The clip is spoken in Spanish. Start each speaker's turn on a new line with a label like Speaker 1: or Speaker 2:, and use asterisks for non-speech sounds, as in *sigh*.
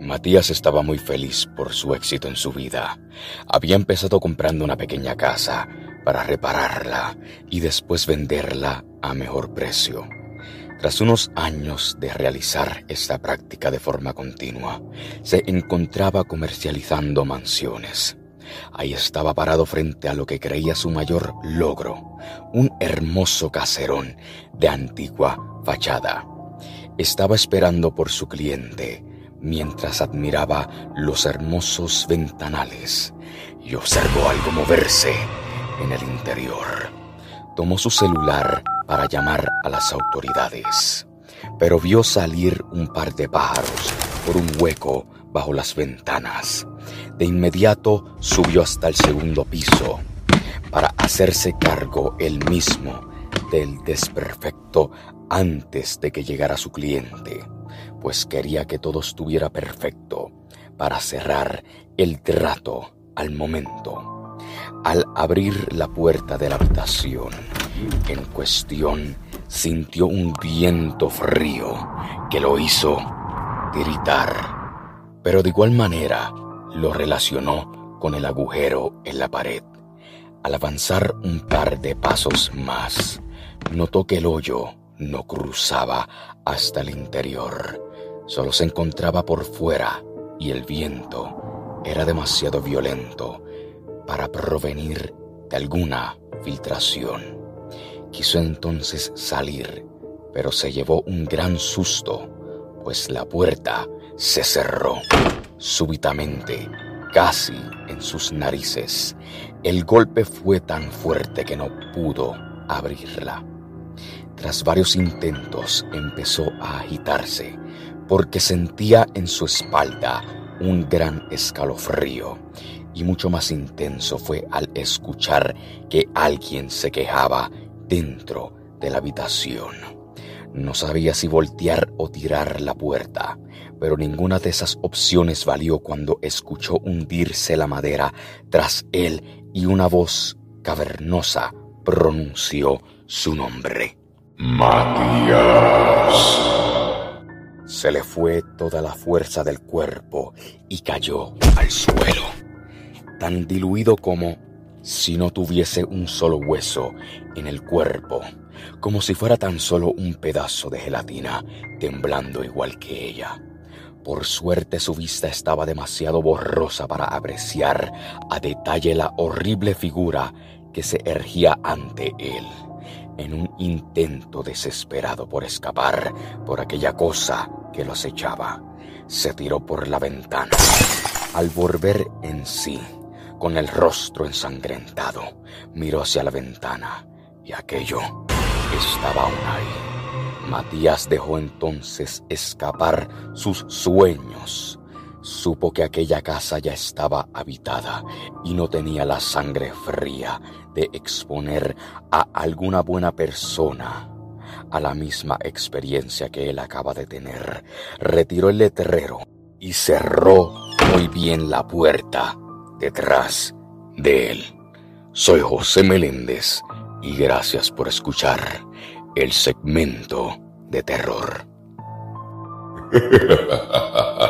Speaker 1: Matías estaba muy feliz por su éxito en su vida. Había empezado comprando una pequeña casa para repararla y después venderla a mejor precio. Tras unos años de realizar esta práctica de forma continua, se encontraba comercializando mansiones. Ahí estaba parado frente a lo que creía su mayor logro, un hermoso caserón de antigua fachada. Estaba esperando por su cliente mientras admiraba los hermosos ventanales y observó algo moverse en el interior. Tomó su celular para llamar a las autoridades, pero vio salir un par de pájaros por un hueco bajo las ventanas. De inmediato subió hasta el segundo piso para hacerse cargo él mismo del desperfecto antes de que llegara su cliente, pues quería que todo estuviera perfecto para cerrar el trato al momento. Al abrir la puerta de la habitación en cuestión, sintió un viento frío que lo hizo gritar pero de igual manera lo relacionó con el agujero en la pared. Al avanzar un par de pasos más, notó que el hoyo no cruzaba hasta el interior, solo se encontraba por fuera y el viento era demasiado violento para provenir de alguna filtración. Quiso entonces salir, pero se llevó un gran susto, pues la puerta se cerró súbitamente, casi en sus narices. El golpe fue tan fuerte que no pudo abrirla. Tras varios intentos empezó a agitarse porque sentía en su espalda un gran escalofrío y mucho más intenso fue al escuchar que alguien se quejaba dentro de la habitación. No sabía si voltear o tirar la puerta, pero ninguna de esas opciones valió cuando escuchó hundirse la madera tras él y una voz cavernosa pronunció su nombre. Matías. Se le fue toda la fuerza del cuerpo y cayó al suelo, tan diluido como si no tuviese un solo hueso en el cuerpo como si fuera tan solo un pedazo de gelatina, temblando igual que ella. Por suerte su vista estaba demasiado borrosa para apreciar a detalle la horrible figura que se ergía ante él, en un intento desesperado por escapar por aquella cosa que lo acechaba. Se tiró por la ventana. Al volver en sí, con el rostro ensangrentado, miró hacia la ventana y aquello estaba aún ahí. Matías dejó entonces escapar sus sueños. Supo que aquella casa ya estaba habitada y no tenía la sangre fría de exponer a alguna buena persona a la misma experiencia que él acaba de tener. Retiró el letrero y cerró muy bien la puerta detrás de él. Soy José Meléndez y gracias por escuchar el segmento de terror. *laughs*